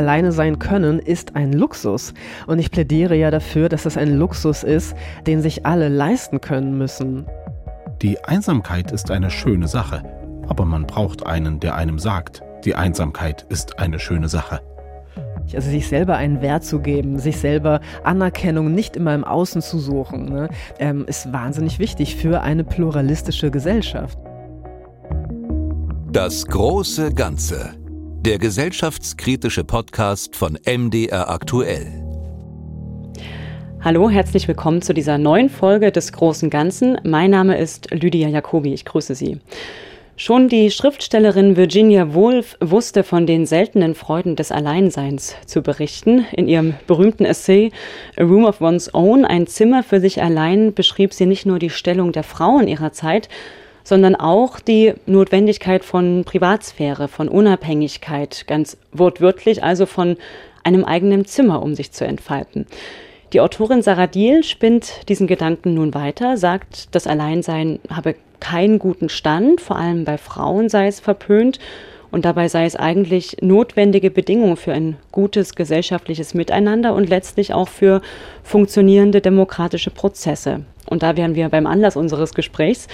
alleine sein können, ist ein Luxus. Und ich plädiere ja dafür, dass es ein Luxus ist, den sich alle leisten können müssen. Die Einsamkeit ist eine schöne Sache, aber man braucht einen, der einem sagt, die Einsamkeit ist eine schöne Sache. Also sich selber einen Wert zu geben, sich selber Anerkennung nicht immer im Außen zu suchen, ne, ähm, ist wahnsinnig wichtig für eine pluralistische Gesellschaft. Das große Ganze. Der gesellschaftskritische Podcast von MDR aktuell. Hallo, herzlich willkommen zu dieser neuen Folge des großen Ganzen. Mein Name ist Lydia Jacobi. Ich grüße Sie. Schon die Schriftstellerin Virginia Woolf wusste von den seltenen Freuden des Alleinseins zu berichten. In ihrem berühmten Essay A Room of One's Own, ein Zimmer für sich allein, beschrieb sie nicht nur die Stellung der Frauen ihrer Zeit, sondern auch die Notwendigkeit von Privatsphäre, von Unabhängigkeit, ganz wortwörtlich also von einem eigenen Zimmer, um sich zu entfalten. Die Autorin Sarah Diel spinnt diesen Gedanken nun weiter, sagt, das Alleinsein habe keinen guten Stand, vor allem bei Frauen sei es verpönt und dabei sei es eigentlich notwendige Bedingung für ein gutes gesellschaftliches Miteinander und letztlich auch für funktionierende demokratische Prozesse. Und da wären wir beim Anlass unseres Gesprächs.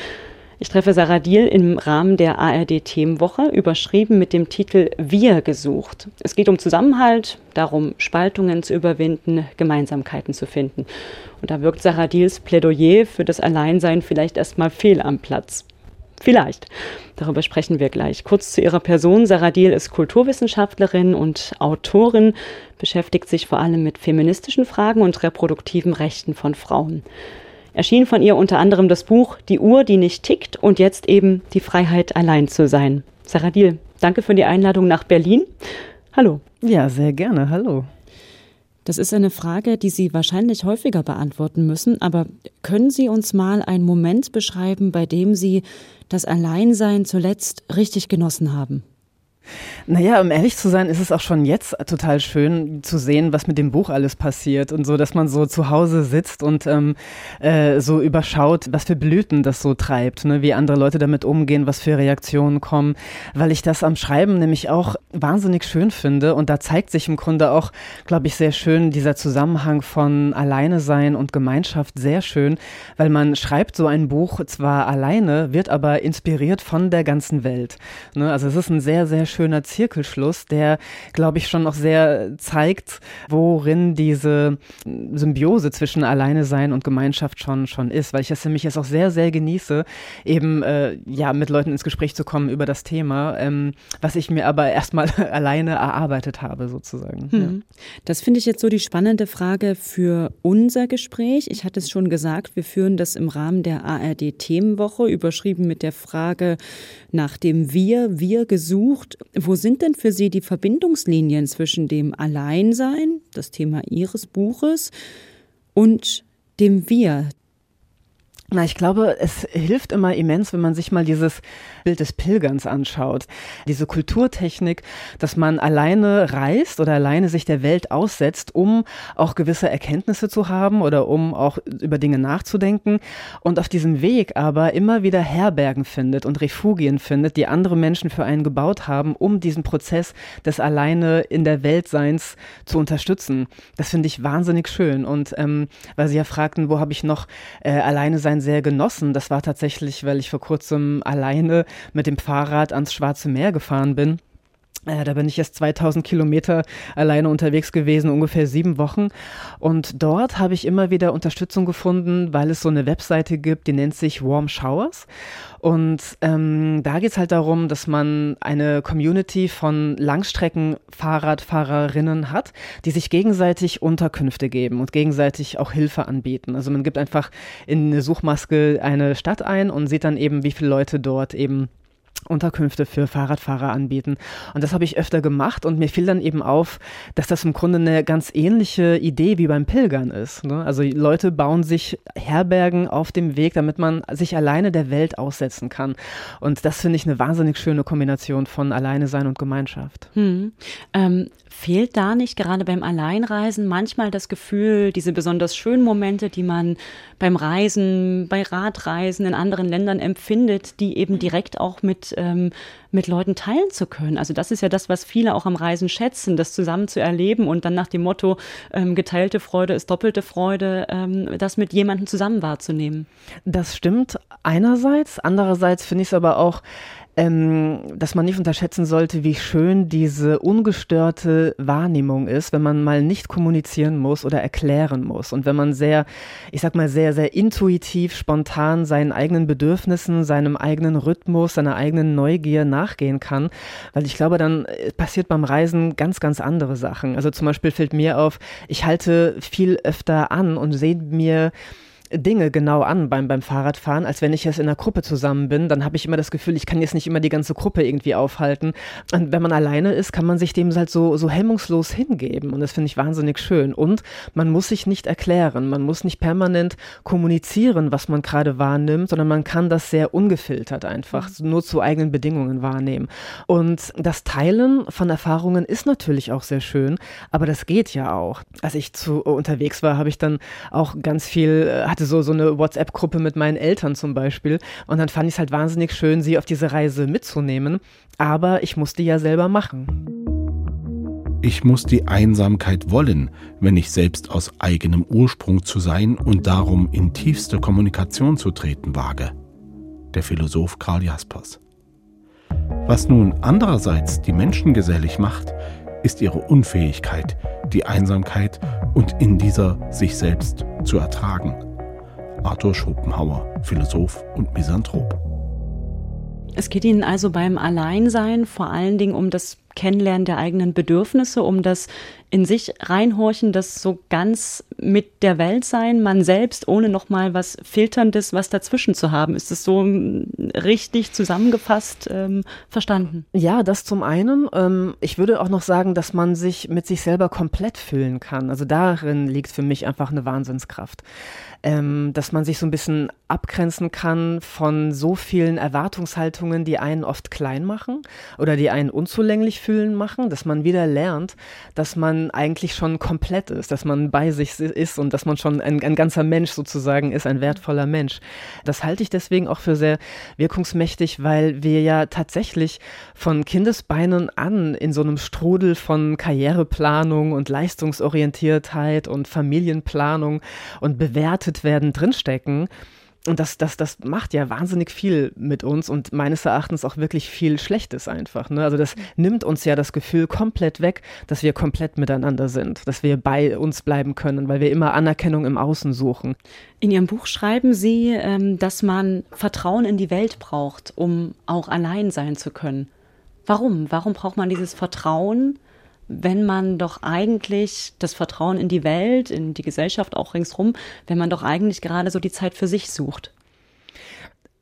Ich treffe Sarah Diel im Rahmen der ARD-Themenwoche, überschrieben mit dem Titel Wir gesucht. Es geht um Zusammenhalt, darum, Spaltungen zu überwinden, Gemeinsamkeiten zu finden. Und da wirkt Sarah Diels Plädoyer für das Alleinsein vielleicht erstmal fehl am Platz. Vielleicht. Darüber sprechen wir gleich. Kurz zu ihrer Person. Sarah Diel ist Kulturwissenschaftlerin und Autorin, beschäftigt sich vor allem mit feministischen Fragen und reproduktiven Rechten von Frauen erschien von ihr unter anderem das Buch Die Uhr, die nicht tickt und jetzt eben die Freiheit, allein zu sein. Sarah Diel, danke für die Einladung nach Berlin. Hallo. Ja, sehr gerne. Hallo. Das ist eine Frage, die Sie wahrscheinlich häufiger beantworten müssen, aber können Sie uns mal einen Moment beschreiben, bei dem Sie das Alleinsein zuletzt richtig genossen haben? Naja, um ehrlich zu sein, ist es auch schon jetzt total schön zu sehen, was mit dem Buch alles passiert und so, dass man so zu Hause sitzt und ähm, äh, so überschaut, was für Blüten das so treibt, ne? wie andere Leute damit umgehen, was für Reaktionen kommen, weil ich das am Schreiben nämlich auch wahnsinnig schön finde und da zeigt sich im Grunde auch, glaube ich, sehr schön dieser Zusammenhang von Alleine sein und Gemeinschaft sehr schön, weil man schreibt so ein Buch zwar alleine, wird aber inspiriert von der ganzen Welt. Ne? Also es ist ein sehr, sehr schöner Zirkelschluss, der, glaube ich, schon noch sehr zeigt, worin diese Symbiose zwischen Alleine sein und Gemeinschaft schon, schon ist, weil ich es nämlich jetzt auch sehr, sehr genieße, eben äh, ja mit Leuten ins Gespräch zu kommen über das Thema, ähm, was ich mir aber erstmal alleine erarbeitet habe, sozusagen. Hm. Ja. Das finde ich jetzt so die spannende Frage für unser Gespräch. Ich hatte es schon gesagt, wir führen das im Rahmen der ARD-Themenwoche, überschrieben mit der Frage nach dem Wir, wir gesucht. Wo sind denn für Sie die Verbindungslinien zwischen dem Alleinsein, das Thema Ihres Buches, und dem Wir, na, ich glaube, es hilft immer immens, wenn man sich mal dieses Bild des Pilgerns anschaut. Diese Kulturtechnik, dass man alleine reist oder alleine sich der Welt aussetzt, um auch gewisse Erkenntnisse zu haben oder um auch über Dinge nachzudenken und auf diesem Weg aber immer wieder Herbergen findet und Refugien findet, die andere Menschen für einen gebaut haben, um diesen Prozess des alleine in der Weltseins zu unterstützen. Das finde ich wahnsinnig schön. Und ähm, weil Sie ja fragten, wo habe ich noch äh, alleine sein sehr genossen. Das war tatsächlich, weil ich vor kurzem alleine mit dem Fahrrad ans Schwarze Meer gefahren bin. Äh, da bin ich jetzt 2000 Kilometer alleine unterwegs gewesen, ungefähr sieben Wochen. Und dort habe ich immer wieder Unterstützung gefunden, weil es so eine Webseite gibt, die nennt sich Warm Showers. Und ähm, da geht es halt darum, dass man eine Community von Langstreckenfahrradfahrerinnen hat, die sich gegenseitig Unterkünfte geben und gegenseitig auch Hilfe anbieten. Also man gibt einfach in eine Suchmaske eine Stadt ein und sieht dann eben, wie viele Leute dort eben Unterkünfte für Fahrradfahrer anbieten. Und das habe ich öfter gemacht und mir fiel dann eben auf, dass das im Grunde eine ganz ähnliche Idee wie beim Pilgern ist. Ne? Also Leute bauen sich Herbergen auf dem Weg, damit man sich alleine der Welt aussetzen kann. Und das finde ich eine wahnsinnig schöne Kombination von Alleine sein und Gemeinschaft. Hm. Ähm, Fehlt da nicht gerade beim Alleinreisen manchmal das Gefühl, diese besonders schönen Momente, die man beim Reisen, bei Radreisen in anderen Ländern empfindet, die eben direkt auch mit ähm, mit Leuten teilen zu können. Also das ist ja das, was viele auch am Reisen schätzen, das zusammen zu erleben und dann nach dem Motto, ähm, geteilte Freude ist doppelte Freude, ähm, das mit jemandem zusammen wahrzunehmen. Das stimmt einerseits. Andererseits finde ich es aber auch ähm, dass man nicht unterschätzen sollte, wie schön diese ungestörte Wahrnehmung ist, wenn man mal nicht kommunizieren muss oder erklären muss. Und wenn man sehr, ich sag mal, sehr, sehr intuitiv, spontan seinen eigenen Bedürfnissen, seinem eigenen Rhythmus, seiner eigenen Neugier nachgehen kann. Weil ich glaube, dann äh, passiert beim Reisen ganz, ganz andere Sachen. Also zum Beispiel fällt mir auf, ich halte viel öfter an und sehe mir Dinge genau an beim, beim Fahrradfahren, als wenn ich jetzt in einer Gruppe zusammen bin. Dann habe ich immer das Gefühl, ich kann jetzt nicht immer die ganze Gruppe irgendwie aufhalten. Und wenn man alleine ist, kann man sich dem halt so, so hemmungslos hingeben. Und das finde ich wahnsinnig schön. Und man muss sich nicht erklären. Man muss nicht permanent kommunizieren, was man gerade wahrnimmt, sondern man kann das sehr ungefiltert einfach mhm. nur zu eigenen Bedingungen wahrnehmen. Und das Teilen von Erfahrungen ist natürlich auch sehr schön, aber das geht ja auch. Als ich zu unterwegs war, habe ich dann auch ganz viel, äh, hatte so, so eine WhatsApp-Gruppe mit meinen Eltern zum Beispiel. Und dann fand ich es halt wahnsinnig schön, sie auf diese Reise mitzunehmen. Aber ich musste ja selber machen. Ich muss die Einsamkeit wollen, wenn ich selbst aus eigenem Ursprung zu sein und darum in tiefste Kommunikation zu treten wage. Der Philosoph Karl Jaspers. Was nun andererseits die Menschen gesellig macht, ist ihre Unfähigkeit, die Einsamkeit und in dieser sich selbst zu ertragen. Arthur Schopenhauer, Philosoph und Misanthrop. Es geht Ihnen also beim Alleinsein vor allen Dingen um das Kennenlernen der eigenen Bedürfnisse, um das in sich reinhorchen, das so ganz mit der Welt sein, man selbst, ohne nochmal was Filterndes, was dazwischen zu haben. Ist es so hm, richtig zusammengefasst ähm, verstanden? Ja, das zum einen. Ähm, ich würde auch noch sagen, dass man sich mit sich selber komplett fühlen kann. Also darin liegt für mich einfach eine Wahnsinnskraft. Ähm, dass man sich so ein bisschen abgrenzen kann von so vielen Erwartungshaltungen, die einen oft klein machen oder die einen unzulänglich fühlen machen, dass man wieder lernt, dass man eigentlich schon komplett ist, dass man bei sich ist und dass man schon ein, ein ganzer Mensch sozusagen ist, ein wertvoller Mensch. Das halte ich deswegen auch für sehr wirkungsmächtig, weil wir ja tatsächlich von Kindesbeinen an in so einem Strudel von Karriereplanung und Leistungsorientiertheit und Familienplanung und bewertet werden drinstecken und das, das, das macht ja wahnsinnig viel mit uns und meines Erachtens auch wirklich viel Schlechtes einfach. Ne? Also das nimmt uns ja das Gefühl komplett weg, dass wir komplett miteinander sind, dass wir bei uns bleiben können, weil wir immer Anerkennung im Außen suchen. In Ihrem Buch schreiben Sie, ähm, dass man Vertrauen in die Welt braucht, um auch allein sein zu können. Warum? Warum braucht man dieses Vertrauen? Wenn man doch eigentlich das Vertrauen in die Welt, in die Gesellschaft auch ringsrum, wenn man doch eigentlich gerade so die Zeit für sich sucht.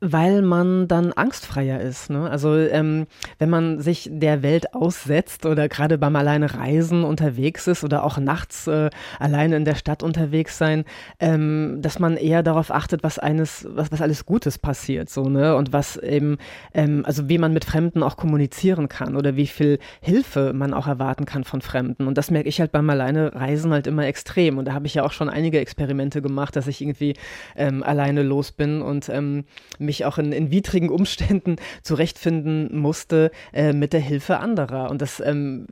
Weil man dann angstfreier ist. Ne? Also ähm, wenn man sich der Welt aussetzt oder gerade beim alleine Reisen unterwegs ist oder auch nachts äh, alleine in der Stadt unterwegs sein, ähm, dass man eher darauf achtet, was eines, was, was alles Gutes passiert, so ne und was eben, ähm, also wie man mit Fremden auch kommunizieren kann oder wie viel Hilfe man auch erwarten kann von Fremden. Und das merke ich halt beim alleine Reisen halt immer extrem. Und da habe ich ja auch schon einige Experimente gemacht, dass ich irgendwie ähm, alleine los bin und ähm, mich auch in, in widrigen Umständen zurechtfinden musste äh, mit der Hilfe anderer. Und, das, ähm,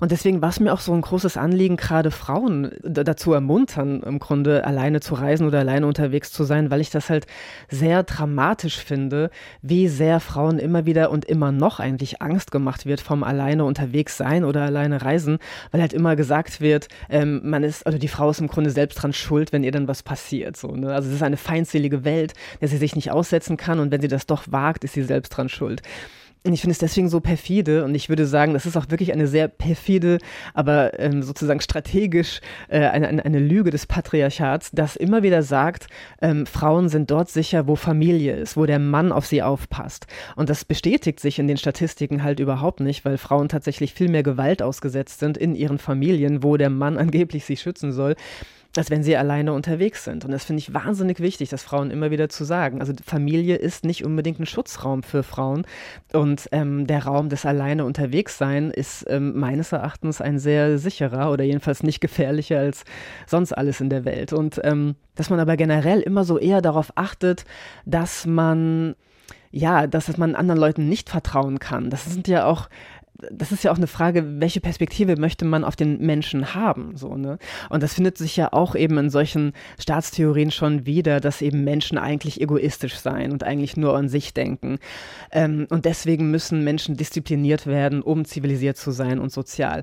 und deswegen war es mir auch so ein großes Anliegen, gerade Frauen dazu ermuntern, im Grunde alleine zu reisen oder alleine unterwegs zu sein, weil ich das halt sehr dramatisch finde, wie sehr Frauen immer wieder und immer noch eigentlich Angst gemacht wird vom alleine unterwegs sein oder alleine reisen, weil halt immer gesagt wird, ähm, man ist, also die Frau ist im Grunde selbst dran schuld, wenn ihr dann was passiert. So, ne? Also es ist eine feindselige Welt, der sie sich nicht aussetzen kann und wenn sie das doch wagt, ist sie selbst dran schuld. Und ich finde es deswegen so perfide und ich würde sagen, das ist auch wirklich eine sehr perfide, aber ähm, sozusagen strategisch äh, eine, eine, eine, Lüge des Patriarchats, das immer wieder sagt, ähm, Frauen sind dort sicher, wo Familie ist, wo der Mann auf sie aufpasst. Und das bestätigt sich in den Statistiken halt überhaupt nicht, weil Frauen tatsächlich viel mehr Gewalt ausgesetzt sind in ihren Familien, wo der Mann angeblich sie schützen soll als wenn sie alleine unterwegs sind. Und das finde ich wahnsinnig wichtig, das Frauen immer wieder zu sagen. Also Familie ist nicht unbedingt ein Schutzraum für Frauen. Und ähm, der Raum des alleine unterwegs sein ist ähm, meines Erachtens ein sehr sicherer oder jedenfalls nicht gefährlicher als sonst alles in der Welt. Und ähm, dass man aber generell immer so eher darauf achtet, dass man ja, dass man anderen Leuten nicht vertrauen kann. Das sind ja auch das ist ja auch eine Frage, welche Perspektive möchte man auf den Menschen haben, so, ne? Und das findet sich ja auch eben in solchen Staatstheorien schon wieder, dass eben Menschen eigentlich egoistisch sein und eigentlich nur an sich denken. Ähm, und deswegen müssen Menschen diszipliniert werden, um zivilisiert zu sein und sozial.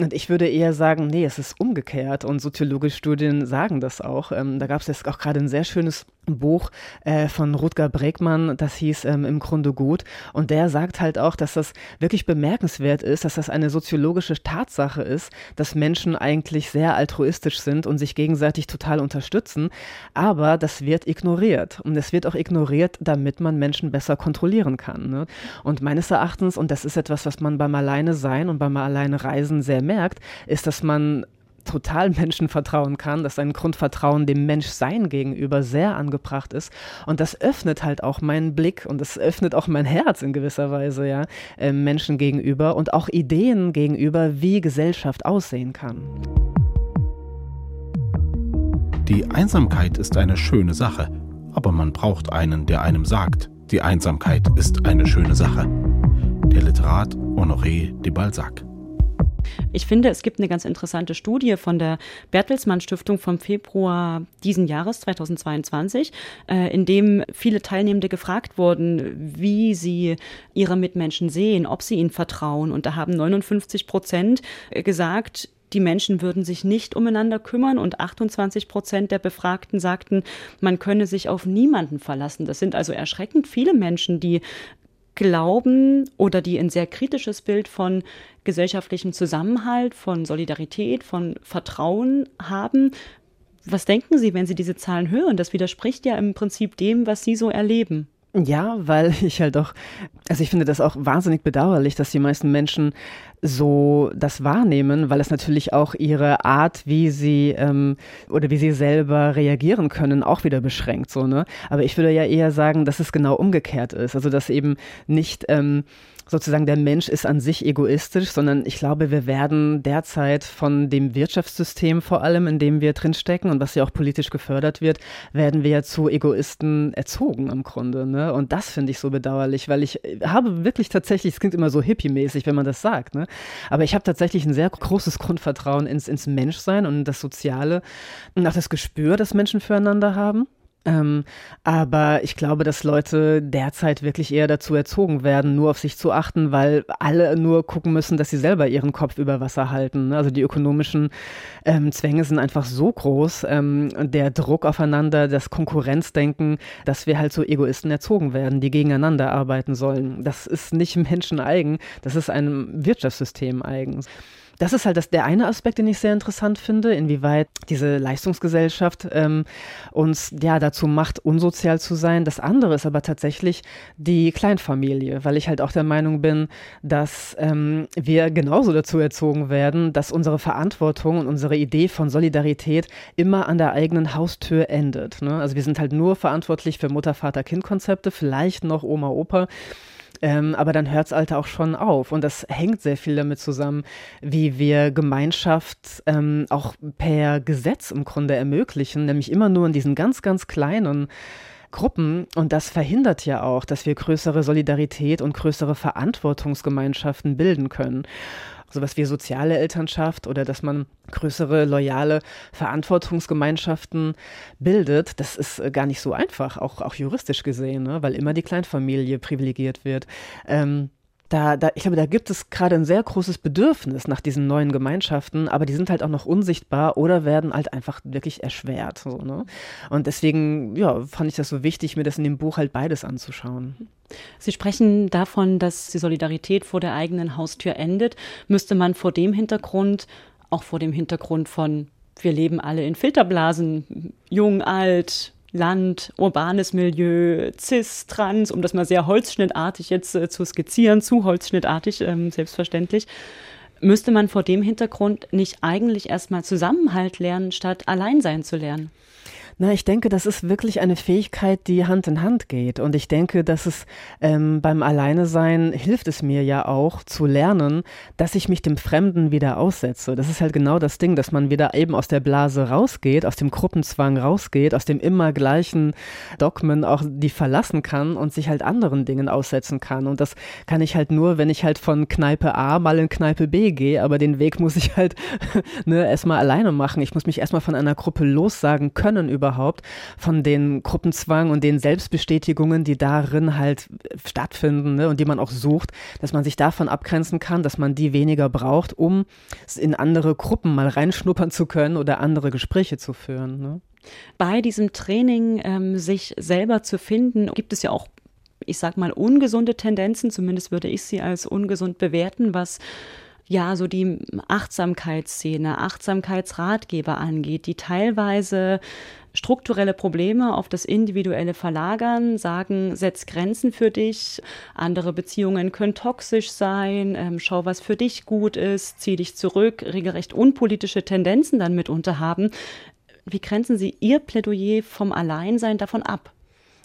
Und ich würde eher sagen, nee, es ist umgekehrt. Und soziologische Studien sagen das auch. Ähm, da gab es jetzt auch gerade ein sehr schönes Buch äh, von Rutger Bregmann, das hieß ähm, Im Grunde gut. Und der sagt halt auch, dass das wirklich bemerkenswert ist, dass das eine soziologische Tatsache ist, dass Menschen eigentlich sehr altruistisch sind und sich gegenseitig total unterstützen. Aber das wird ignoriert. Und es wird auch ignoriert, damit man Menschen besser kontrollieren kann. Ne? Und meines Erachtens, und das ist etwas, was man beim Alleine sein und beim Alleine reisen sehr merkt, ist, dass man total Menschen vertrauen kann, dass ein Grundvertrauen dem Menschsein gegenüber sehr angebracht ist. Und das öffnet halt auch meinen Blick und das öffnet auch mein Herz in gewisser Weise, ja, äh, Menschen gegenüber und auch Ideen gegenüber, wie Gesellschaft aussehen kann. Die Einsamkeit ist eine schöne Sache, aber man braucht einen, der einem sagt, die Einsamkeit ist eine schöne Sache. Der Literat Honoré de Balzac. Ich finde, es gibt eine ganz interessante Studie von der Bertelsmann Stiftung vom Februar diesen Jahres 2022, äh, in dem viele Teilnehmende gefragt wurden, wie sie ihre Mitmenschen sehen, ob sie ihnen vertrauen. Und da haben 59 Prozent gesagt, die Menschen würden sich nicht umeinander kümmern und 28 Prozent der Befragten sagten, man könne sich auf niemanden verlassen. Das sind also erschreckend viele Menschen, die glauben oder die ein sehr kritisches Bild von gesellschaftlichem Zusammenhalt, von Solidarität, von Vertrauen haben. Was denken Sie, wenn Sie diese Zahlen hören? Das widerspricht ja im Prinzip dem, was Sie so erleben. Ja, weil ich halt doch, also ich finde das auch wahnsinnig bedauerlich, dass die meisten Menschen so das wahrnehmen, weil es natürlich auch ihre Art, wie sie ähm, oder wie sie selber reagieren können, auch wieder beschränkt. So, ne? Aber ich würde ja eher sagen, dass es genau umgekehrt ist. Also dass eben nicht ähm, sozusagen der Mensch ist an sich egoistisch, sondern ich glaube, wir werden derzeit von dem Wirtschaftssystem vor allem, in dem wir drinstecken und was ja auch politisch gefördert wird, werden wir ja zu Egoisten erzogen im Grunde. Ne? Und das finde ich so bedauerlich, weil ich habe wirklich tatsächlich, es klingt immer so hippie-mäßig, wenn man das sagt, ne? aber ich habe tatsächlich ein sehr großes Grundvertrauen ins, ins Menschsein und das Soziale und auch das Gespür, das Menschen füreinander haben. Ähm, aber ich glaube, dass Leute derzeit wirklich eher dazu erzogen werden, nur auf sich zu achten, weil alle nur gucken müssen, dass sie selber ihren Kopf über Wasser halten. Ne? Also die ökonomischen ähm, Zwänge sind einfach so groß, ähm, der Druck aufeinander, das Konkurrenzdenken, dass wir halt so Egoisten erzogen werden, die gegeneinander arbeiten sollen. Das ist nicht Menschen eigen, das ist einem Wirtschaftssystem eigen das ist halt das, der eine Aspekt, den ich sehr interessant finde, inwieweit diese Leistungsgesellschaft ähm, uns ja dazu macht, unsozial zu sein. Das andere ist aber tatsächlich die Kleinfamilie, weil ich halt auch der Meinung bin, dass ähm, wir genauso dazu erzogen werden, dass unsere Verantwortung und unsere Idee von Solidarität immer an der eigenen Haustür endet. Ne? Also wir sind halt nur verantwortlich für Mutter, Vater, Kind-Konzepte, vielleicht noch Oma, Opa. Ähm, aber dann hört es Alter auch schon auf. Und das hängt sehr viel damit zusammen, wie wir Gemeinschaft ähm, auch per Gesetz im Grunde ermöglichen, nämlich immer nur in diesen ganz, ganz kleinen Gruppen und das verhindert ja auch, dass wir größere Solidarität und größere Verantwortungsgemeinschaften bilden können sowas wie soziale Elternschaft oder dass man größere, loyale Verantwortungsgemeinschaften bildet, das ist äh, gar nicht so einfach, auch, auch juristisch gesehen, ne? weil immer die Kleinfamilie privilegiert wird. Ähm, da, da, ich glaube, da gibt es gerade ein sehr großes Bedürfnis nach diesen neuen Gemeinschaften, aber die sind halt auch noch unsichtbar oder werden halt einfach wirklich erschwert. So, ne? Und deswegen, ja, fand ich das so wichtig, mir das in dem Buch halt beides anzuschauen. Sie sprechen davon, dass die Solidarität vor der eigenen Haustür endet. Müsste man vor dem Hintergrund, auch vor dem Hintergrund von wir leben alle in Filterblasen, jung, alt, Land, urbanes Milieu, cis, trans, um das mal sehr holzschnittartig jetzt äh, zu skizzieren, zu holzschnittartig, ähm, selbstverständlich, müsste man vor dem Hintergrund nicht eigentlich erstmal Zusammenhalt lernen, statt allein sein zu lernen? Na, ich denke, das ist wirklich eine Fähigkeit, die Hand in Hand geht. Und ich denke, dass es ähm, beim Alleinesein hilft es mir ja auch zu lernen, dass ich mich dem Fremden wieder aussetze. Das ist halt genau das Ding, dass man wieder eben aus der Blase rausgeht, aus dem Gruppenzwang rausgeht, aus dem immer gleichen Dogmen auch die verlassen kann und sich halt anderen Dingen aussetzen kann. Und das kann ich halt nur, wenn ich halt von Kneipe A mal in Kneipe B gehe. Aber den Weg muss ich halt ne, erstmal alleine machen. Ich muss mich erstmal von einer Gruppe lossagen können überhaupt, von den Gruppenzwang und den Selbstbestätigungen, die darin halt stattfinden ne, und die man auch sucht, dass man sich davon abgrenzen kann, dass man die weniger braucht, um in andere Gruppen mal reinschnuppern zu können oder andere Gespräche zu führen. Ne? Bei diesem Training, ähm, sich selber zu finden, gibt es ja auch ich sag mal, ungesunde Tendenzen, zumindest würde ich sie als ungesund bewerten, was ja so die Achtsamkeitsszene, Achtsamkeitsratgeber angeht, die teilweise strukturelle Probleme auf das Individuelle verlagern, sagen, setz Grenzen für dich, andere Beziehungen können toxisch sein, ähm, schau, was für dich gut ist, zieh dich zurück, regelrecht unpolitische Tendenzen dann mitunter haben. Wie grenzen Sie Ihr Plädoyer vom Alleinsein davon ab?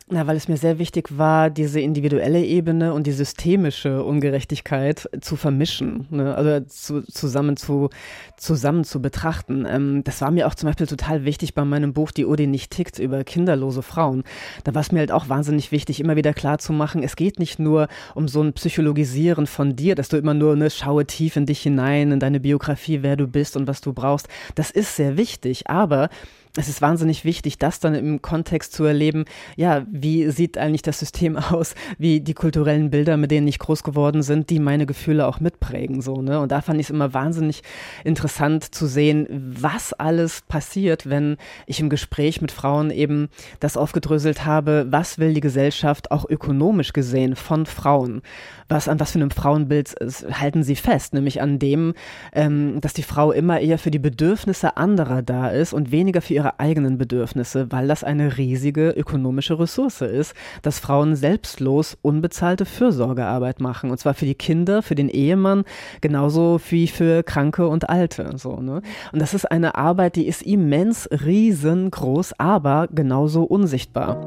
Na, weil es mir sehr wichtig war, diese individuelle Ebene und die systemische Ungerechtigkeit zu vermischen, ne? also zu, zusammen, zu, zusammen zu betrachten. Ähm, das war mir auch zum Beispiel total wichtig bei meinem Buch Die Uhr, die nicht tickt über kinderlose Frauen. Da war es mir halt auch wahnsinnig wichtig, immer wieder klar zu machen, es geht nicht nur um so ein Psychologisieren von dir, dass du immer nur ne, schaue tief in dich hinein, in deine Biografie, wer du bist und was du brauchst. Das ist sehr wichtig, aber es ist wahnsinnig wichtig, das dann im Kontext zu erleben, ja, wie sieht eigentlich das System aus, wie die kulturellen Bilder, mit denen ich groß geworden sind, die meine Gefühle auch mitprägen, so, ne? Und da fand ich es immer wahnsinnig interessant zu sehen, was alles passiert, wenn ich im Gespräch mit Frauen eben das aufgedröselt habe, was will die Gesellschaft auch ökonomisch gesehen von Frauen? Was, an was für einem Frauenbild halten sie fest? Nämlich an dem, ähm, dass die Frau immer eher für die Bedürfnisse anderer da ist und weniger für ihre ihre eigenen Bedürfnisse, weil das eine riesige ökonomische Ressource ist, dass Frauen selbstlos unbezahlte Fürsorgearbeit machen. Und zwar für die Kinder, für den Ehemann, genauso wie für Kranke und Alte. So, ne? Und das ist eine Arbeit, die ist immens riesengroß, aber genauso unsichtbar.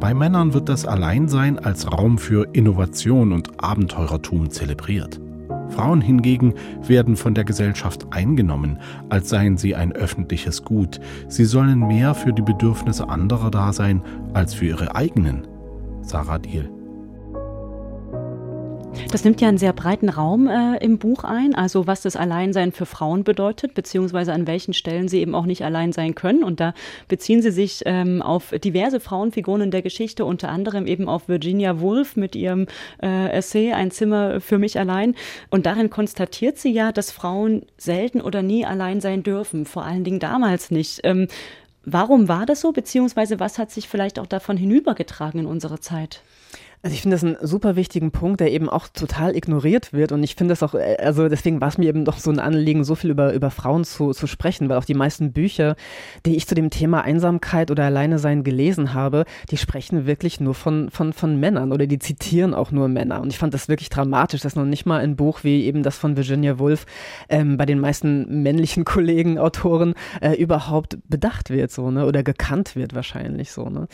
Bei Männern wird das Alleinsein als Raum für Innovation und Abenteurertum zelebriert. Frauen hingegen werden von der Gesellschaft eingenommen, als seien sie ein öffentliches Gut. Sie sollen mehr für die Bedürfnisse anderer da sein als für ihre eigenen. Sarah Diel. Das nimmt ja einen sehr breiten Raum äh, im Buch ein, also was das Alleinsein für Frauen bedeutet, beziehungsweise an welchen Stellen sie eben auch nicht allein sein können. Und da beziehen sie sich ähm, auf diverse Frauenfiguren in der Geschichte, unter anderem eben auf Virginia Woolf mit ihrem äh, Essay Ein Zimmer für mich allein. Und darin konstatiert sie ja, dass Frauen selten oder nie allein sein dürfen, vor allen Dingen damals nicht. Ähm, warum war das so, beziehungsweise was hat sich vielleicht auch davon hinübergetragen in unsere Zeit? Also ich finde das einen super wichtigen Punkt, der eben auch total ignoriert wird. Und ich finde das auch, äh, also deswegen war es mir eben doch so ein Anliegen, so viel über, über Frauen zu, zu sprechen, weil auch die meisten Bücher, die ich zu dem Thema Einsamkeit oder Alleinesein gelesen habe, die sprechen wirklich nur von, von, von Männern oder die zitieren auch nur Männer. Und ich fand das wirklich dramatisch, dass noch nicht mal ein Buch wie eben das von Virginia Woolf ähm, bei den meisten männlichen Kollegen, Autoren äh, überhaupt bedacht wird, so, ne? Oder gekannt wird wahrscheinlich so, ne?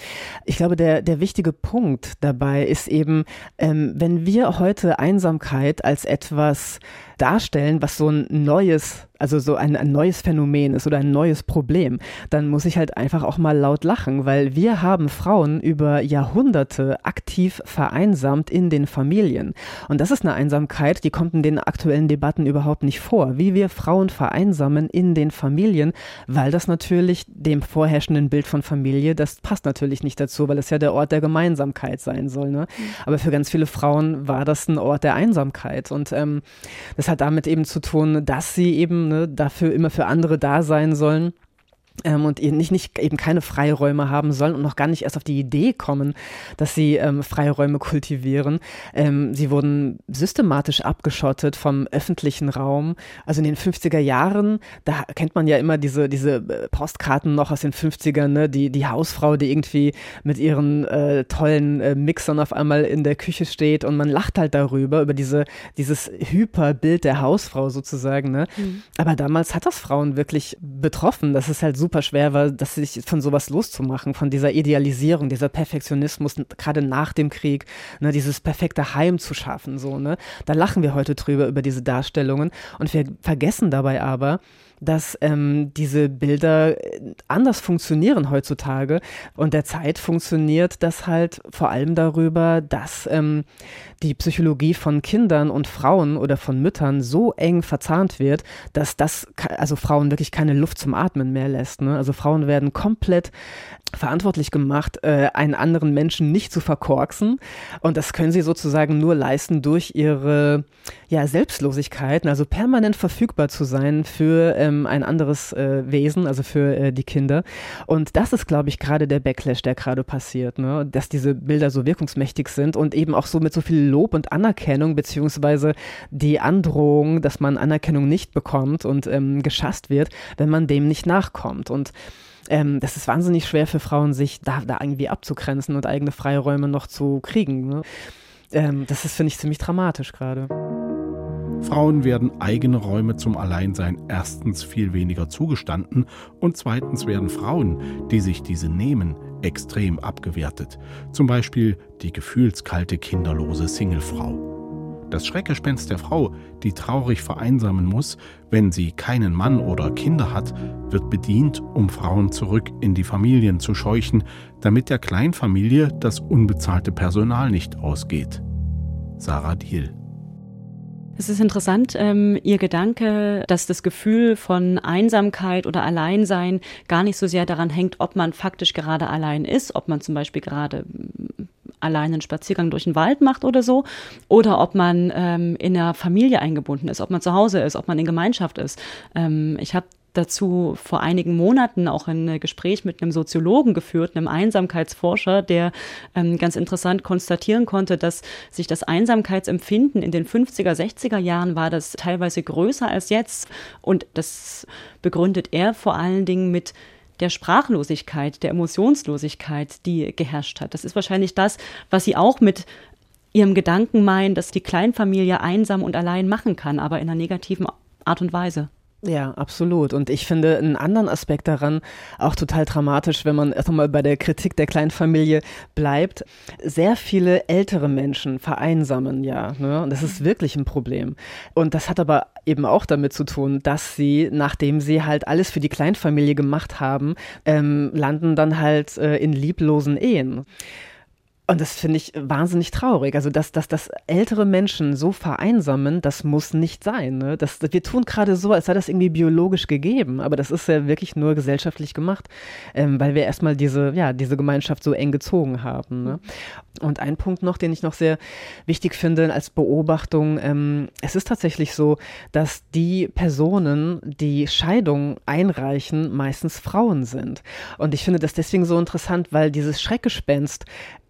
Ich glaube, der, der wichtige Punkt dabei ist, ist eben, ähm, wenn wir heute Einsamkeit als etwas darstellen, was so ein neues also so ein, ein, neues Phänomen ist oder ein neues Problem, dann muss ich halt einfach auch mal laut lachen, weil wir haben Frauen über Jahrhunderte aktiv vereinsamt in den Familien. Und das ist eine Einsamkeit, die kommt in den aktuellen Debatten überhaupt nicht vor, wie wir Frauen vereinsamen in den Familien, weil das natürlich dem vorherrschenden Bild von Familie, das passt natürlich nicht dazu, weil es ja der Ort der Gemeinsamkeit sein soll. Ne? Mhm. Aber für ganz viele Frauen war das ein Ort der Einsamkeit. Und ähm, das hat damit eben zu tun, dass sie eben ne, dafür immer für andere da sein sollen ähm, und nicht, nicht eben keine Freiräume haben sollen und noch gar nicht erst auf die Idee kommen, dass sie ähm, Freiräume kultivieren. Ähm, sie wurden systematisch abgeschottet vom öffentlichen Raum. Also in den 50er Jahren, da kennt man ja immer diese, diese äh, Postkarten noch aus den 50ern, ne? die, die Hausfrau, die irgendwie mit ihren äh, tollen äh, Mixern auf einmal in der Küche steht und man lacht halt darüber, über diese, dieses Hyperbild der Hausfrau sozusagen. Ne? Mhm. Aber damals hat das Frauen wirklich betroffen. Das ist halt so super schwer war, das sich von sowas loszumachen, von dieser Idealisierung, dieser Perfektionismus, gerade nach dem Krieg, ne, dieses perfekte Heim zu schaffen, so, ne. Da lachen wir heute drüber, über diese Darstellungen und wir vergessen dabei aber, dass ähm, diese Bilder äh, anders funktionieren heutzutage. Und derzeit funktioniert das halt vor allem darüber, dass ähm, die Psychologie von Kindern und Frauen oder von Müttern so eng verzahnt wird, dass das also Frauen wirklich keine Luft zum Atmen mehr lässt. Ne? Also Frauen werden komplett verantwortlich gemacht, äh, einen anderen Menschen nicht zu verkorksen. Und das können sie sozusagen nur leisten durch ihre ja, Selbstlosigkeit, also permanent verfügbar zu sein für ähm, ein anderes äh, Wesen, also für äh, die Kinder. Und das ist, glaube ich, gerade der Backlash, der gerade passiert, ne? dass diese Bilder so wirkungsmächtig sind und eben auch so mit so viel Lob und Anerkennung, beziehungsweise die Androhung, dass man Anerkennung nicht bekommt und ähm, geschasst wird, wenn man dem nicht nachkommt. Und ähm, das ist wahnsinnig schwer für Frauen, sich da, da irgendwie abzugrenzen und eigene Freiräume noch zu kriegen. Ne? Ähm, das ist, finde ich, ziemlich dramatisch gerade. Frauen werden eigene Räume zum Alleinsein erstens viel weniger zugestanden und zweitens werden Frauen, die sich diese nehmen, extrem abgewertet. Zum Beispiel die gefühlskalte, kinderlose Singlefrau. Das Schreckgespenst der Frau, die traurig vereinsamen muss, wenn sie keinen Mann oder Kinder hat, wird bedient, um Frauen zurück in die Familien zu scheuchen, damit der Kleinfamilie das unbezahlte Personal nicht ausgeht. Sarah Diel es ist interessant, ähm, Ihr Gedanke, dass das Gefühl von Einsamkeit oder Alleinsein gar nicht so sehr daran hängt, ob man faktisch gerade allein ist, ob man zum Beispiel gerade allein einen Spaziergang durch den Wald macht oder so, oder ob man ähm, in einer Familie eingebunden ist, ob man zu Hause ist, ob man in Gemeinschaft ist. Ähm, ich habe dazu vor einigen Monaten auch ein Gespräch mit einem Soziologen geführt, einem Einsamkeitsforscher, der ähm, ganz interessant konstatieren konnte, dass sich das Einsamkeitsempfinden in den 50er, 60er Jahren war das teilweise größer als jetzt. Und das begründet er vor allen Dingen mit der Sprachlosigkeit, der Emotionslosigkeit, die geherrscht hat. Das ist wahrscheinlich das, was Sie auch mit Ihrem Gedanken meinen, dass die Kleinfamilie einsam und allein machen kann, aber in einer negativen Art und Weise. Ja, absolut. Und ich finde einen anderen Aspekt daran auch total dramatisch, wenn man erstmal bei der Kritik der Kleinfamilie bleibt. Sehr viele ältere Menschen vereinsamen ja. Ne? Und das ist wirklich ein Problem. Und das hat aber eben auch damit zu tun, dass sie, nachdem sie halt alles für die Kleinfamilie gemacht haben, ähm, landen dann halt äh, in lieblosen Ehen. Und das finde ich wahnsinnig traurig. Also, dass, dass, dass ältere Menschen so vereinsamen, das muss nicht sein. Ne? Das, wir tun gerade so, als sei das irgendwie biologisch gegeben, aber das ist ja wirklich nur gesellschaftlich gemacht, ähm, weil wir erstmal diese, ja, diese Gemeinschaft so eng gezogen haben. Ne? Und ein Punkt noch, den ich noch sehr wichtig finde als Beobachtung, ähm, es ist tatsächlich so, dass die Personen, die Scheidung einreichen, meistens Frauen sind. Und ich finde das deswegen so interessant, weil dieses Schreckgespenst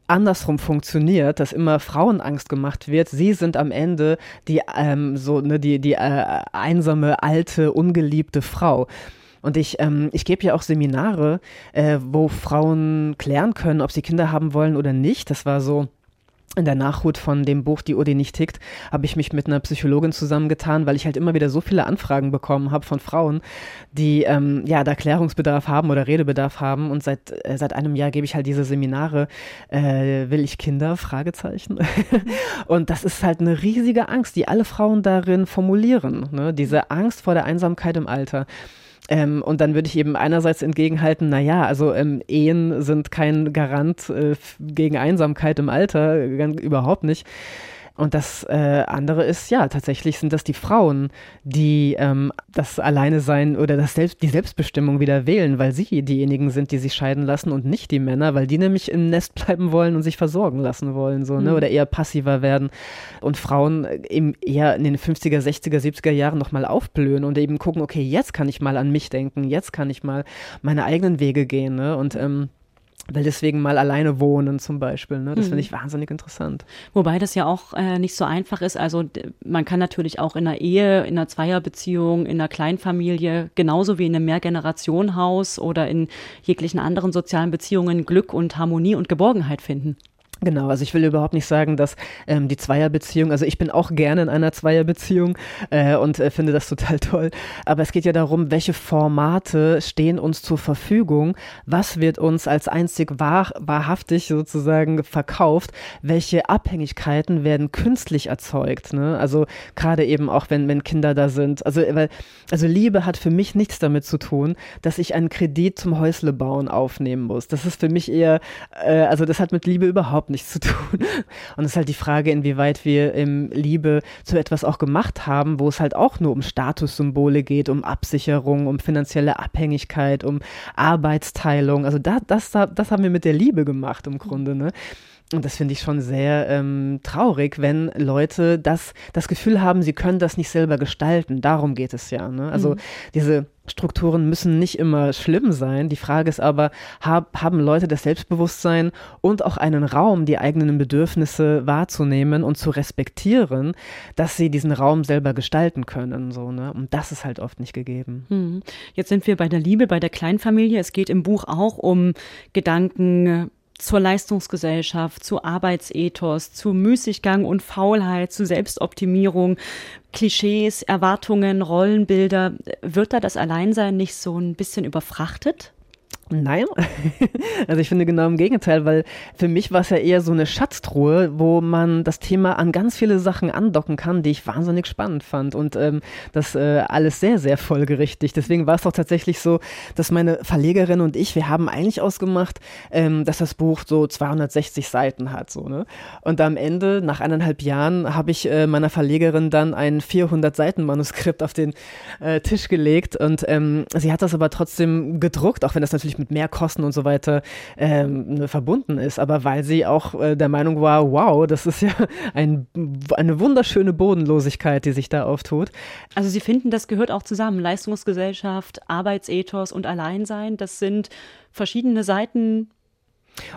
andersrum funktioniert, dass immer Frauen Angst gemacht wird. Sie sind am Ende die ähm, so ne, die die äh, einsame alte ungeliebte Frau. Und ich, ähm, ich gebe ja auch Seminare, äh, wo Frauen klären können, ob sie Kinder haben wollen oder nicht. Das war so in der Nachhut von dem Buch Die Uhr, die nicht tickt, habe ich mich mit einer Psychologin zusammengetan, weil ich halt immer wieder so viele Anfragen bekommen habe von Frauen, die ähm, ja da Klärungsbedarf haben oder Redebedarf haben. Und seit äh, seit einem Jahr gebe ich halt diese Seminare. Äh, will ich Kinder? Fragezeichen. und das ist halt eine riesige Angst, die alle Frauen darin formulieren. Ne? Diese Angst vor der Einsamkeit im Alter. Ähm, und dann würde ich eben einerseits entgegenhalten, na ja, also ähm, Ehen sind kein Garant äh, gegen Einsamkeit im Alter, überhaupt nicht. Und das äh, andere ist, ja, tatsächlich sind das die Frauen, die ähm, das Alleine sein oder das Selbst, die Selbstbestimmung wieder wählen, weil sie diejenigen sind, die sich scheiden lassen und nicht die Männer, weil die nämlich im Nest bleiben wollen und sich versorgen lassen wollen, so, ne, mhm. oder eher passiver werden. Und Frauen eben eher in den 50er, 60er, 70er Jahren nochmal aufblühen und eben gucken, okay, jetzt kann ich mal an mich denken, jetzt kann ich mal meine eigenen Wege gehen, ne, und ähm, will deswegen mal alleine wohnen zum Beispiel. Ne? Das mhm. finde ich wahnsinnig interessant. Wobei das ja auch äh, nicht so einfach ist. Also man kann natürlich auch in einer Ehe, in einer Zweierbeziehung, in einer Kleinfamilie, genauso wie in einem Mehrgenerationenhaus oder in jeglichen anderen sozialen Beziehungen Glück und Harmonie und Geborgenheit finden. Genau, also ich will überhaupt nicht sagen, dass ähm, die Zweierbeziehung, also ich bin auch gerne in einer Zweierbeziehung äh, und äh, finde das total toll, aber es geht ja darum, welche Formate stehen uns zur Verfügung, was wird uns als einzig wahr, wahrhaftig sozusagen verkauft, welche Abhängigkeiten werden künstlich erzeugt, ne? also gerade eben auch, wenn, wenn Kinder da sind, also, weil, also Liebe hat für mich nichts damit zu tun, dass ich einen Kredit zum Häuslebauen aufnehmen muss, das ist für mich eher, äh, also das hat mit Liebe überhaupt nichts zu tun. Und es ist halt die Frage, inwieweit wir im Liebe zu etwas auch gemacht haben, wo es halt auch nur um Statussymbole geht, um Absicherung, um finanzielle Abhängigkeit, um Arbeitsteilung. Also da, das, das haben wir mit der Liebe gemacht im Grunde. Ne? Und das finde ich schon sehr ähm, traurig, wenn Leute das, das Gefühl haben, sie können das nicht selber gestalten. Darum geht es ja. Ne? Also mhm. diese Strukturen müssen nicht immer schlimm sein. Die Frage ist aber, hab, haben Leute das Selbstbewusstsein und auch einen Raum, die eigenen Bedürfnisse wahrzunehmen und zu respektieren, dass sie diesen Raum selber gestalten können. So, ne? Und das ist halt oft nicht gegeben. Mhm. Jetzt sind wir bei der Liebe, bei der Kleinfamilie. Es geht im Buch auch um Gedanken zur Leistungsgesellschaft, zu Arbeitsethos, zu Müßiggang und Faulheit, zu Selbstoptimierung, Klischees, Erwartungen, Rollenbilder. Wird da das Alleinsein nicht so ein bisschen überfrachtet? Nein, also ich finde genau im Gegenteil, weil für mich war es ja eher so eine Schatztruhe, wo man das Thema an ganz viele Sachen andocken kann, die ich wahnsinnig spannend fand und ähm, das äh, alles sehr, sehr folgerichtig. Deswegen war es auch tatsächlich so, dass meine Verlegerin und ich, wir haben eigentlich ausgemacht, ähm, dass das Buch so 260 Seiten hat. So, ne? Und am Ende, nach eineinhalb Jahren, habe ich äh, meiner Verlegerin dann ein 400 Seiten Manuskript auf den äh, Tisch gelegt und ähm, sie hat das aber trotzdem gedruckt, auch wenn das natürlich natürlich mit mehr Kosten und so weiter ähm, ne, verbunden ist, aber weil sie auch äh, der Meinung war, wow, das ist ja ein, eine wunderschöne Bodenlosigkeit, die sich da auftut. Also Sie finden, das gehört auch zusammen. Leistungsgesellschaft, Arbeitsethos und Alleinsein, das sind verschiedene Seiten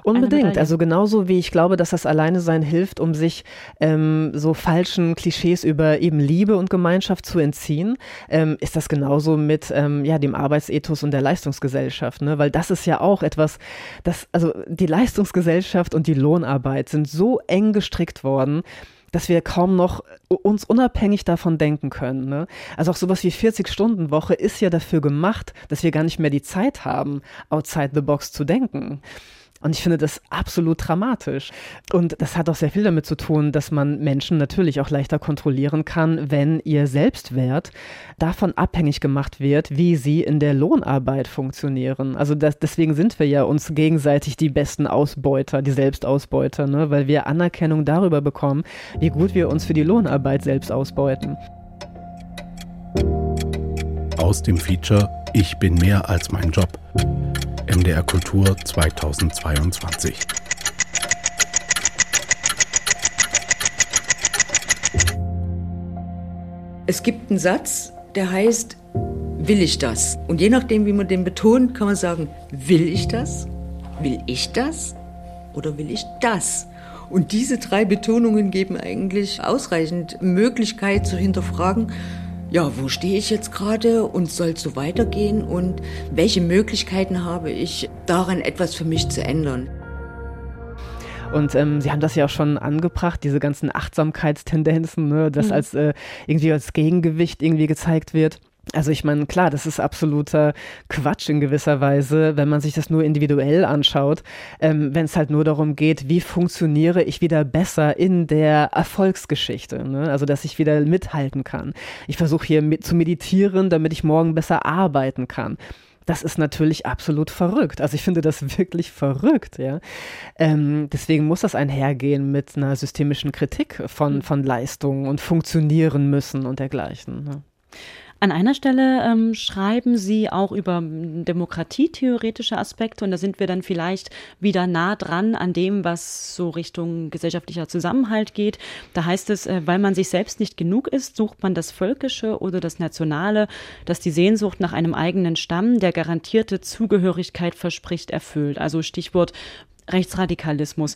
Unbedingt. Also genauso wie ich glaube, dass das Alleine sein hilft, um sich ähm, so falschen Klischees über eben Liebe und Gemeinschaft zu entziehen, ähm, ist das genauso mit ähm, ja, dem Arbeitsethos und der Leistungsgesellschaft. Ne? Weil das ist ja auch etwas, das, also die Leistungsgesellschaft und die Lohnarbeit sind so eng gestrickt worden, dass wir kaum noch uns unabhängig davon denken können. Ne? Also auch sowas wie 40-Stunden-Woche ist ja dafür gemacht, dass wir gar nicht mehr die Zeit haben, outside the box zu denken. Und ich finde das absolut dramatisch. Und das hat auch sehr viel damit zu tun, dass man Menschen natürlich auch leichter kontrollieren kann, wenn ihr Selbstwert davon abhängig gemacht wird, wie sie in der Lohnarbeit funktionieren. Also das, deswegen sind wir ja uns gegenseitig die besten Ausbeuter, die Selbstausbeuter, ne? weil wir Anerkennung darüber bekommen, wie gut wir uns für die Lohnarbeit selbst ausbeuten. Aus dem Feature Ich bin mehr als mein Job MDR Kultur 2022. Es gibt einen Satz, der heißt, will ich das? Und je nachdem, wie man den betont, kann man sagen, will ich das? Will ich das? Oder will ich das? Und diese drei Betonungen geben eigentlich ausreichend Möglichkeit zu hinterfragen, ja, wo stehe ich jetzt gerade und soll es so weitergehen und welche Möglichkeiten habe ich, daran etwas für mich zu ändern. Und ähm, Sie haben das ja auch schon angebracht, diese ganzen Achtsamkeitstendenzen, ne, das mhm. als äh, irgendwie als Gegengewicht irgendwie gezeigt wird. Also ich meine, klar, das ist absoluter Quatsch in gewisser Weise, wenn man sich das nur individuell anschaut, ähm, wenn es halt nur darum geht, wie funktioniere ich wieder besser in der Erfolgsgeschichte, ne? also dass ich wieder mithalten kann. Ich versuche hier mit zu meditieren, damit ich morgen besser arbeiten kann. Das ist natürlich absolut verrückt. Also ich finde das wirklich verrückt, ja. Ähm, deswegen muss das einhergehen mit einer systemischen Kritik von, von Leistungen und funktionieren müssen und dergleichen. Ne? An einer Stelle ähm, schreiben Sie auch über demokratietheoretische Aspekte und da sind wir dann vielleicht wieder nah dran an dem, was so Richtung gesellschaftlicher Zusammenhalt geht. Da heißt es, äh, weil man sich selbst nicht genug ist, sucht man das Völkische oder das Nationale, das die Sehnsucht nach einem eigenen Stamm, der garantierte Zugehörigkeit verspricht, erfüllt. Also Stichwort Rechtsradikalismus.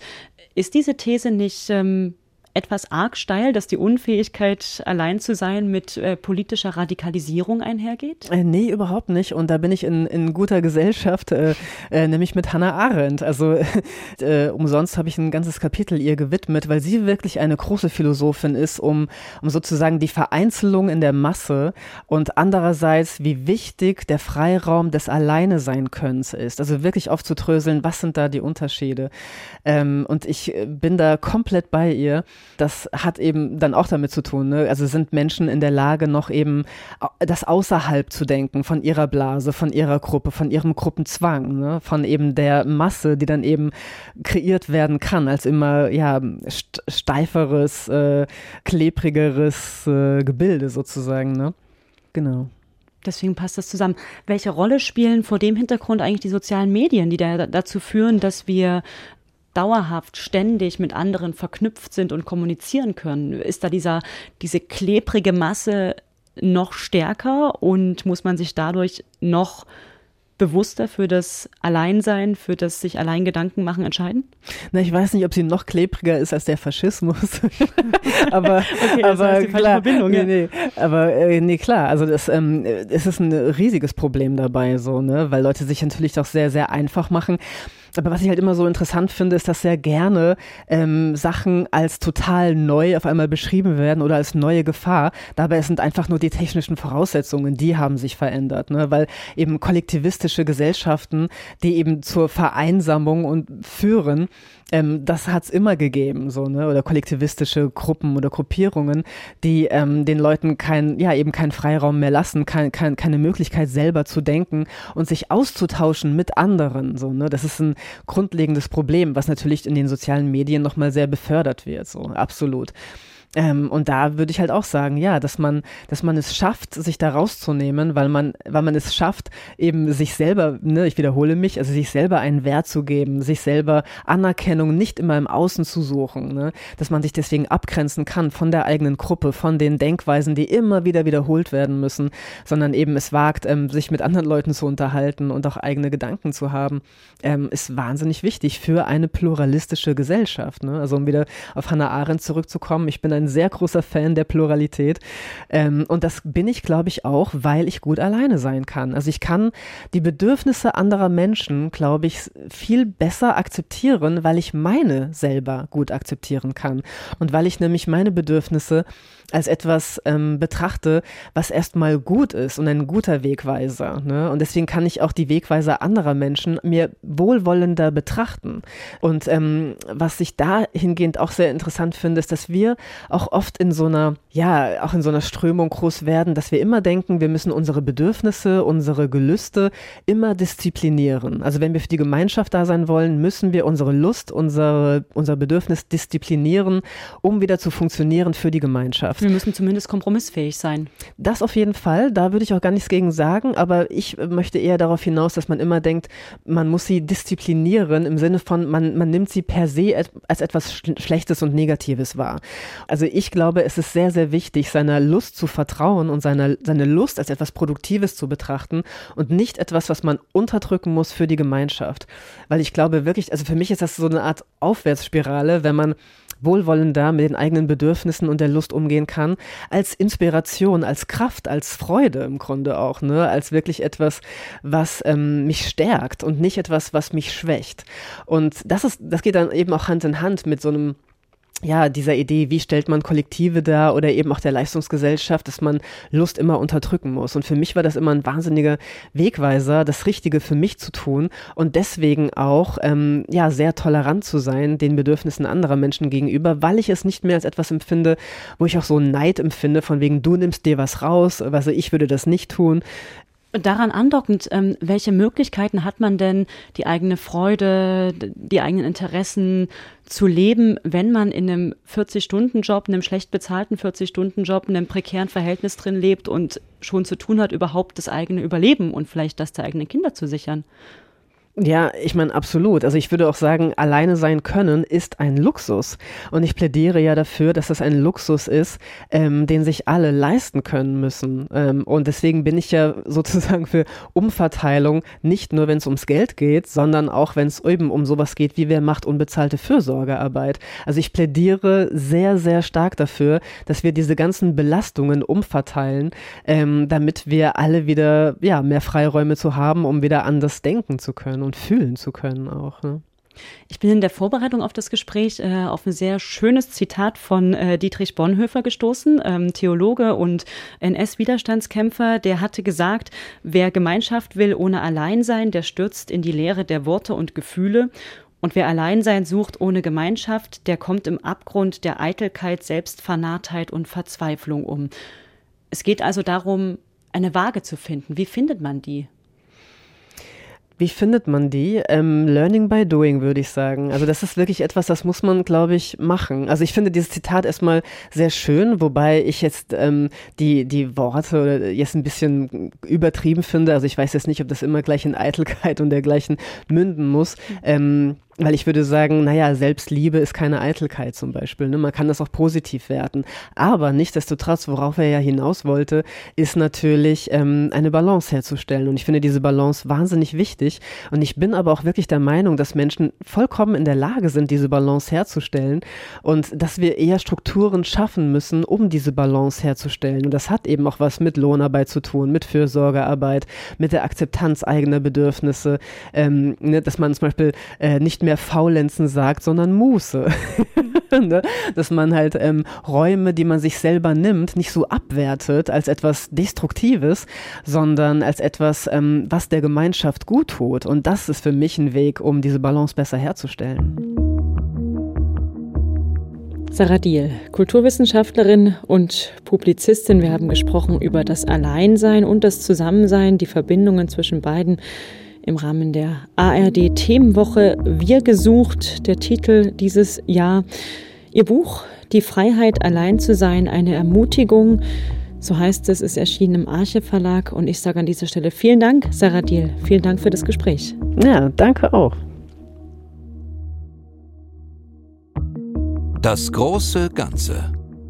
Ist diese These nicht ähm, etwas arg steil, dass die Unfähigkeit, allein zu sein, mit äh, politischer Radikalisierung einhergeht? Äh, nee, überhaupt nicht. Und da bin ich in, in guter Gesellschaft, äh, äh, nämlich mit Hannah Arendt. Also äh, umsonst habe ich ein ganzes Kapitel ihr gewidmet, weil sie wirklich eine große Philosophin ist, um, um sozusagen die Vereinzelung in der Masse und andererseits, wie wichtig der Freiraum des Alleine sein Könns ist. Also wirklich aufzutröseln, was sind da die Unterschiede. Ähm, und ich bin da komplett bei ihr. Das hat eben dann auch damit zu tun. Ne? Also sind Menschen in der Lage, noch eben das außerhalb zu denken, von ihrer Blase, von ihrer Gruppe, von ihrem Gruppenzwang, ne? von eben der Masse, die dann eben kreiert werden kann, als immer ja steiferes, äh, klebrigeres äh, Gebilde sozusagen. Ne? Genau. Deswegen passt das zusammen. Welche Rolle spielen vor dem Hintergrund eigentlich die sozialen Medien, die da, dazu führen, dass wir dauerhaft ständig mit anderen verknüpft sind und kommunizieren können? Ist da dieser, diese klebrige Masse noch stärker und muss man sich dadurch noch bewusster für das Alleinsein, für das sich allein Gedanken machen entscheiden? Na, ich weiß nicht, ob sie noch klebriger ist als der Faschismus. aber okay, das aber klar, Verbindung, ja. nee, aber äh, nee, klar, also das, ähm, es ist ein riesiges Problem dabei, so, ne, weil Leute sich natürlich doch sehr, sehr einfach machen. Aber was ich halt immer so interessant finde, ist, dass sehr gerne ähm, Sachen als total neu auf einmal beschrieben werden oder als neue Gefahr. Dabei sind einfach nur die technischen Voraussetzungen, die haben sich verändert, ne? weil eben kollektivistische Gesellschaften, die eben zur Vereinsamung und führen, ähm, das hat es immer gegeben, so, ne? Oder kollektivistische Gruppen oder Gruppierungen, die ähm, den Leuten kein, ja, eben keinen Freiraum mehr lassen, kein, kein, keine Möglichkeit selber zu denken und sich auszutauschen mit anderen. So, ne? Das ist ein grundlegendes Problem, was natürlich in den sozialen Medien nochmal sehr befördert wird, so absolut. Ähm, und da würde ich halt auch sagen, ja, dass man, dass man es schafft, sich da rauszunehmen, weil man, weil man es schafft, eben sich selber, ne, ich wiederhole mich, also sich selber einen Wert zu geben, sich selber Anerkennung nicht immer im Außen zu suchen, ne, dass man sich deswegen abgrenzen kann von der eigenen Gruppe, von den Denkweisen, die immer wieder wiederholt werden müssen, sondern eben es wagt, ähm, sich mit anderen Leuten zu unterhalten und auch eigene Gedanken zu haben, ähm, ist wahnsinnig wichtig für eine pluralistische Gesellschaft. Ne? Also um wieder auf Hannah Arendt zurückzukommen, ich bin ein ein sehr großer Fan der Pluralität. Ähm, und das bin ich, glaube ich, auch, weil ich gut alleine sein kann. Also ich kann die Bedürfnisse anderer Menschen, glaube ich, viel besser akzeptieren, weil ich meine selber gut akzeptieren kann. Und weil ich nämlich meine Bedürfnisse als etwas ähm, betrachte, was erstmal gut ist und ein guter Wegweiser. Ne? Und deswegen kann ich auch die Wegweiser anderer Menschen mir wohlwollender betrachten. Und ähm, was ich dahingehend auch sehr interessant finde, ist, dass wir auch oft in so einer, ja, auch in so einer Strömung groß werden, dass wir immer denken, wir müssen unsere Bedürfnisse, unsere Gelüste immer disziplinieren. Also wenn wir für die Gemeinschaft da sein wollen, müssen wir unsere Lust, unsere, unser Bedürfnis disziplinieren, um wieder zu funktionieren für die Gemeinschaft. Wir müssen zumindest kompromissfähig sein. Das auf jeden Fall, da würde ich auch gar nichts gegen sagen, aber ich möchte eher darauf hinaus, dass man immer denkt, man muss sie disziplinieren im Sinne von, man, man nimmt sie per se als etwas Schlechtes und Negatives wahr. Also ich glaube, es ist sehr, sehr wichtig, seiner Lust zu vertrauen und seiner, seine Lust als etwas Produktives zu betrachten und nicht etwas, was man unterdrücken muss für die Gemeinschaft. Weil ich glaube wirklich, also für mich ist das so eine Art Aufwärtsspirale, wenn man wohlwollender mit den eigenen Bedürfnissen und der Lust umgehen kann, als Inspiration, als Kraft, als Freude im Grunde auch, ne? als wirklich etwas, was ähm, mich stärkt und nicht etwas, was mich schwächt. Und das ist, das geht dann eben auch Hand in Hand mit so einem ja, dieser Idee, wie stellt man Kollektive dar oder eben auch der Leistungsgesellschaft, dass man Lust immer unterdrücken muss. Und für mich war das immer ein wahnsinniger Wegweiser, das Richtige für mich zu tun und deswegen auch, ähm, ja, sehr tolerant zu sein den Bedürfnissen anderer Menschen gegenüber, weil ich es nicht mehr als etwas empfinde, wo ich auch so Neid empfinde, von wegen, du nimmst dir was raus, also ich würde das nicht tun. Daran andockend, ähm, welche Möglichkeiten hat man denn, die eigene Freude, die eigenen Interessen zu leben, wenn man in einem 40-Stunden-Job, einem schlecht bezahlten 40-Stunden-Job, in einem prekären Verhältnis drin lebt und schon zu tun hat, überhaupt das eigene Überleben und vielleicht das der eigenen Kinder zu sichern? Ja, ich meine, absolut. Also ich würde auch sagen, alleine sein können ist ein Luxus. Und ich plädiere ja dafür, dass das ein Luxus ist, ähm, den sich alle leisten können müssen. Ähm, und deswegen bin ich ja sozusagen für Umverteilung, nicht nur wenn es ums Geld geht, sondern auch wenn es eben um sowas geht, wie wer macht unbezahlte Fürsorgearbeit. Also ich plädiere sehr, sehr stark dafür, dass wir diese ganzen Belastungen umverteilen, ähm, damit wir alle wieder ja, mehr Freiräume zu haben, um wieder anders denken zu können können und fühlen zu können auch. Ne? Ich bin in der Vorbereitung auf das Gespräch äh, auf ein sehr schönes Zitat von äh, Dietrich Bonhoeffer gestoßen, ähm, Theologe und NS-Widerstandskämpfer. Der hatte gesagt, wer Gemeinschaft will ohne Alleinsein, der stürzt in die Leere der Worte und Gefühle. Und wer Alleinsein sucht ohne Gemeinschaft, der kommt im Abgrund der Eitelkeit, Selbstvernarrtheit und Verzweiflung um. Es geht also darum, eine Waage zu finden. Wie findet man die? Wie findet man die? Ähm, learning by doing, würde ich sagen. Also das ist wirklich etwas, das muss man, glaube ich, machen. Also ich finde dieses Zitat erstmal sehr schön, wobei ich jetzt ähm, die, die Worte jetzt ein bisschen übertrieben finde. Also ich weiß jetzt nicht, ob das immer gleich in Eitelkeit und dergleichen münden muss. Ähm, weil ich würde sagen, naja, Selbstliebe ist keine Eitelkeit zum Beispiel. Ne? Man kann das auch positiv werten. Aber nichtsdestotrotz, worauf er ja hinaus wollte, ist natürlich ähm, eine Balance herzustellen. Und ich finde diese Balance wahnsinnig wichtig. Und ich bin aber auch wirklich der Meinung, dass Menschen vollkommen in der Lage sind, diese Balance herzustellen. Und dass wir eher Strukturen schaffen müssen, um diese Balance herzustellen. Und das hat eben auch was mit Lohnarbeit zu tun, mit Fürsorgearbeit, mit der Akzeptanz eigener Bedürfnisse. Ähm, ne? Dass man zum Beispiel äh, nicht mehr mehr Faulenzen sagt, sondern Muße. ne? Dass man halt ähm, Räume, die man sich selber nimmt, nicht so abwertet als etwas Destruktives, sondern als etwas, ähm, was der Gemeinschaft gut tut. Und das ist für mich ein Weg, um diese Balance besser herzustellen. Sarah Diel, Kulturwissenschaftlerin und Publizistin. Wir haben gesprochen über das Alleinsein und das Zusammensein, die Verbindungen zwischen beiden im Rahmen der ARD Themenwoche Wir gesucht, der Titel dieses Jahr. Ihr Buch Die Freiheit allein zu sein, eine Ermutigung. So heißt es, ist erschienen im Arche Verlag und ich sage an dieser Stelle vielen Dank, Sarah Diel. Vielen Dank für das Gespräch. Ja, danke auch. Das große Ganze.